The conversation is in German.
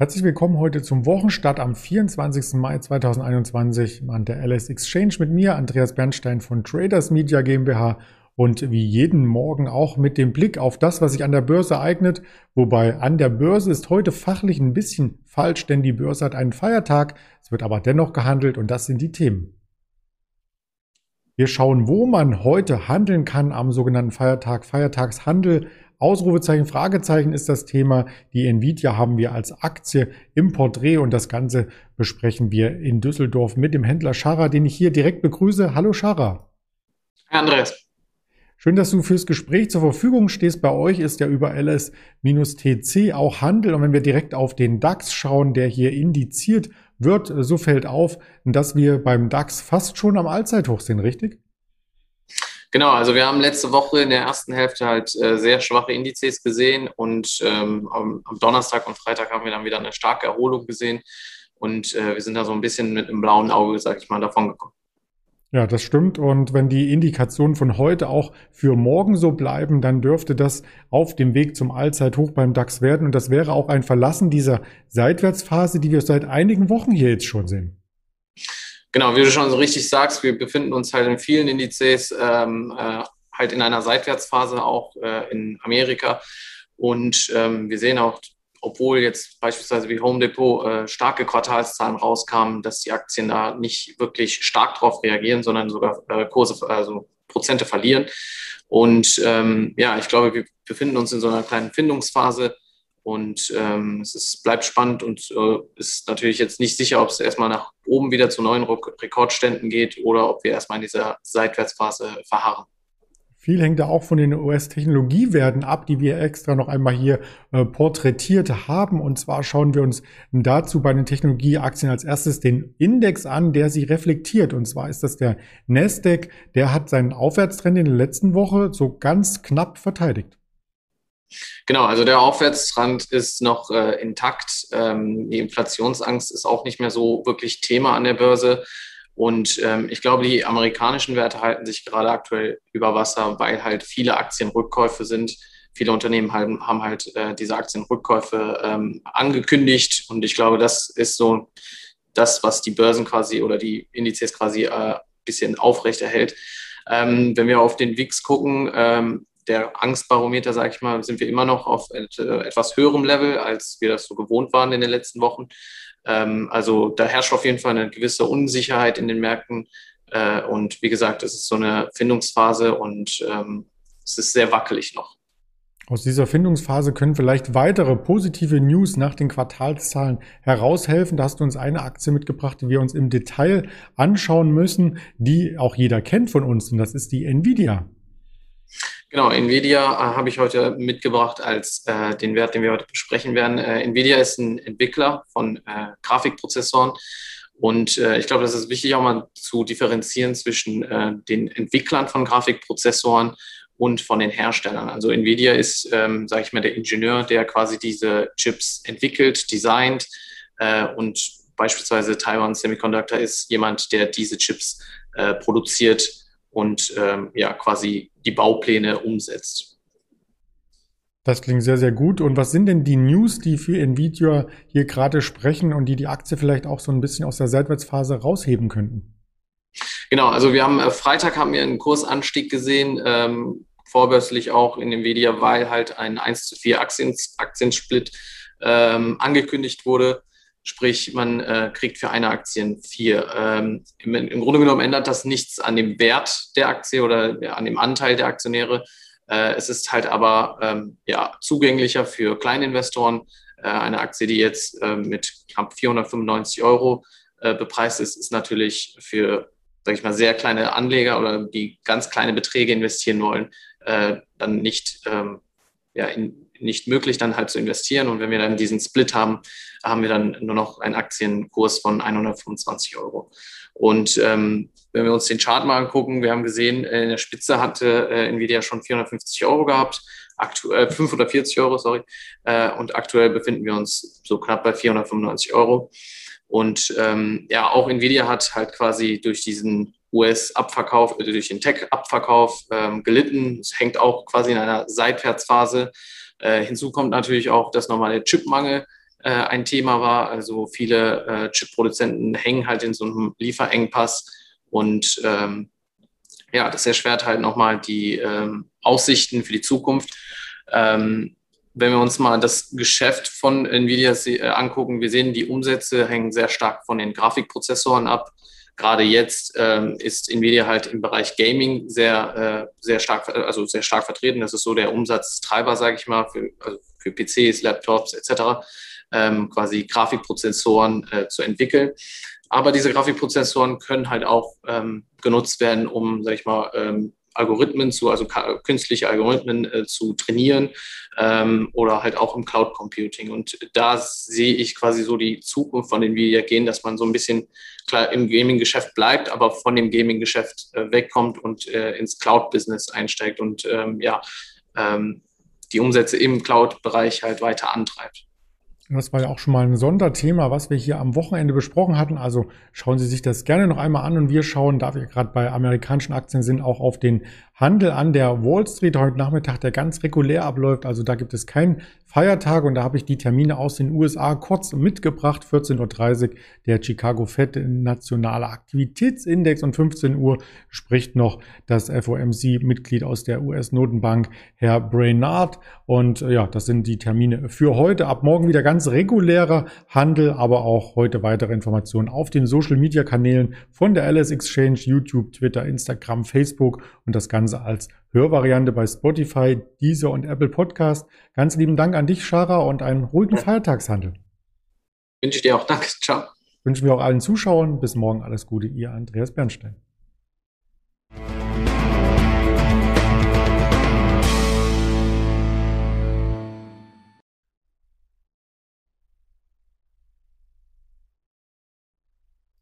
Herzlich willkommen heute zum Wochenstart am 24. Mai 2021 an der LS Exchange mit mir, Andreas Bernstein von Traders Media GmbH und wie jeden Morgen auch mit dem Blick auf das, was sich an der Börse eignet. Wobei an der Börse ist heute fachlich ein bisschen falsch, denn die Börse hat einen Feiertag. Es wird aber dennoch gehandelt und das sind die Themen. Wir schauen, wo man heute handeln kann am sogenannten Feiertag, Feiertagshandel Ausrufezeichen, Fragezeichen ist das Thema. Die Nvidia haben wir als Aktie im Porträt und das Ganze besprechen wir in Düsseldorf mit dem Händler Schara, den ich hier direkt begrüße. Hallo Schara. Herr Andreas. Schön, dass du fürs Gespräch zur Verfügung stehst. Bei euch ist ja über LS-TC auch Handel. Und wenn wir direkt auf den DAX schauen, der hier indiziert wird, so fällt auf, dass wir beim DAX fast schon am Allzeithoch sind, richtig? Genau, also wir haben letzte Woche in der ersten Hälfte halt äh, sehr schwache Indizes gesehen und ähm, am, am, Donnerstag und Freitag haben wir dann wieder eine starke Erholung gesehen und äh, wir sind da so ein bisschen mit einem blauen Auge, sag ich mal, davon gekommen. Ja, das stimmt. Und wenn die Indikationen von heute auch für morgen so bleiben, dann dürfte das auf dem Weg zum Allzeithoch beim DAX werden. Und das wäre auch ein Verlassen dieser Seitwärtsphase, die wir seit einigen Wochen hier jetzt schon sehen. Genau, wie du schon so richtig sagst, wir befinden uns halt in vielen Indizes ähm, äh, halt in einer Seitwärtsphase, auch äh, in Amerika. Und ähm, wir sehen auch, obwohl jetzt beispielsweise wie Home Depot äh, starke Quartalszahlen rauskamen, dass die Aktien da nicht wirklich stark drauf reagieren, sondern sogar äh, Kurse, also Prozente verlieren. Und ähm, ja, ich glaube, wir befinden uns in so einer kleinen Findungsphase und ähm, es ist, bleibt spannend und äh, ist natürlich jetzt nicht sicher, ob es erstmal nach oben wieder zu neuen Rekordständen geht oder ob wir erstmal in dieser Seitwärtsphase verharren. Viel hängt da auch von den US-Technologiewerten ab, die wir extra noch einmal hier äh, porträtiert haben. Und zwar schauen wir uns dazu bei den Technologieaktien als erstes den Index an, der sie reflektiert. Und zwar ist das der Nasdaq. Der hat seinen Aufwärtstrend in der letzten Woche so ganz knapp verteidigt. Genau, also der Aufwärtstrend ist noch äh, intakt. Ähm, die Inflationsangst ist auch nicht mehr so wirklich Thema an der Börse. Und ähm, ich glaube, die amerikanischen Werte halten sich gerade aktuell über Wasser, weil halt viele Aktienrückkäufe sind. Viele Unternehmen haben, haben halt äh, diese Aktienrückkäufe ähm, angekündigt. Und ich glaube, das ist so das, was die Börsen quasi oder die Indizes quasi ein äh, bisschen aufrechterhält. Ähm, wenn wir auf den WIX gucken, ähm, der Angstbarometer, sage ich mal, sind wir immer noch auf äh, etwas höherem Level, als wir das so gewohnt waren in den letzten Wochen. Ähm, also da herrscht auf jeden Fall eine gewisse Unsicherheit in den Märkten. Äh, und wie gesagt, es ist so eine Findungsphase und ähm, es ist sehr wackelig noch. Aus dieser Findungsphase können vielleicht weitere positive News nach den Quartalszahlen heraushelfen. Da hast du uns eine Aktie mitgebracht, die wir uns im Detail anschauen müssen, die auch jeder kennt von uns. Und das ist die Nvidia. Genau, Nvidia äh, habe ich heute mitgebracht als äh, den Wert, den wir heute besprechen werden. Äh, Nvidia ist ein Entwickler von äh, Grafikprozessoren und äh, ich glaube, das ist wichtig auch mal zu differenzieren zwischen äh, den Entwicklern von Grafikprozessoren und von den Herstellern. Also Nvidia ist, ähm, sage ich mal, der Ingenieur, der quasi diese Chips entwickelt, designt und beispielsweise Taiwan Semiconductor ist jemand, der diese Chips produziert und ähm, ja quasi die Baupläne umsetzt. Das klingt sehr, sehr gut. Und was sind denn die News, die für Nvidia hier gerade sprechen und die die Aktie vielleicht auch so ein bisschen aus der Seitwärtsphase rausheben könnten? Genau, also wir haben äh, Freitag haben wir einen Kursanstieg gesehen, ähm, vorbörslich auch in Nvidia, weil halt ein 1 zu 4 Aktiens, Aktiensplit ähm, angekündigt wurde. Sprich, man äh, kriegt für eine Aktie vier. Ähm, im, im, Grunde genommen ändert das nichts an dem Wert der Aktie oder an dem Anteil der Aktionäre. Äh, es ist halt aber ähm, ja, zugänglicher für Kleininvestoren. Äh, eine Aktie, die jetzt äh, mit knapp 495 Euro äh, bepreist ist, ist natürlich für, sag ich mal, sehr kleine Anleger oder die ganz kleine Beträge investieren wollen, äh, dann nicht ähm, ja, in, nicht möglich, dann halt zu investieren. Und wenn wir dann diesen Split haben, haben wir dann nur noch einen Aktienkurs von 125 Euro. Und ähm, wenn wir uns den Chart mal angucken, wir haben gesehen, in der Spitze hatte äh, Nvidia schon 450 Euro gehabt, aktuell äh, 540 Euro, sorry. Äh, und aktuell befinden wir uns so knapp bei 495 Euro. Und ähm, ja, auch Nvidia hat halt quasi durch diesen US-Abverkauf, durch den Tech-Abverkauf ähm, gelitten. Es hängt auch quasi in einer Seitwärtsphase. Äh, hinzu kommt natürlich auch das normale Chipmangel, äh, ein Thema war. Also viele äh, Chip-Produzenten hängen halt in so einem Lieferengpass und ähm, ja, das erschwert halt nochmal die ähm, Aussichten für die Zukunft. Ähm, wenn wir uns mal das Geschäft von Nvidia äh, angucken, wir sehen, die Umsätze hängen sehr stark von den Grafikprozessoren ab. Gerade jetzt ähm, ist Nvidia halt im Bereich Gaming sehr, äh, sehr stark, also sehr stark vertreten. Das ist so der Umsatztreiber, sage ich mal, für, also für PCs, Laptops etc. Ähm, quasi Grafikprozessoren äh, zu entwickeln. Aber diese Grafikprozessoren können halt auch ähm, genutzt werden, um, sag ich mal, ähm, Algorithmen zu, also künstliche Algorithmen äh, zu trainieren ähm, oder halt auch im Cloud Computing. Und da sehe ich quasi so die Zukunft, von denen wir ja gehen, dass man so ein bisschen klar im Gaming-Geschäft bleibt, aber von dem Gaming-Geschäft äh, wegkommt und äh, ins Cloud-Business einsteigt und ähm, ja, ähm, die Umsätze im Cloud-Bereich halt weiter antreibt. Das war ja auch schon mal ein Sonderthema, was wir hier am Wochenende besprochen hatten. Also schauen Sie sich das gerne noch einmal an und wir schauen, da wir gerade bei amerikanischen Aktien sind, auch auf den Handel an der Wall Street heute Nachmittag, der ganz regulär abläuft. Also da gibt es keinen Feiertag und da habe ich die Termine aus den USA kurz mitgebracht. 14.30 Uhr der Chicago Fed Nationale Aktivitätsindex und 15 Uhr spricht noch das FOMC-Mitglied aus der US-Notenbank, Herr Brainard. Und äh, ja, das sind die Termine für heute. Ab morgen wieder ganz regulärer Handel, aber auch heute weitere Informationen auf den Social-Media-Kanälen von der LS Exchange, YouTube, Twitter, Instagram, Facebook und das Ganze Ganze als Hörvariante bei Spotify, Deezer und Apple Podcast. Ganz lieben Dank an dich, Schara, und einen ruhigen Feiertagshandel. Wünsche ich dir auch. Danke. Ciao. Wünschen wir auch allen Zuschauern. Bis morgen alles Gute. Ihr Andreas Bernstein.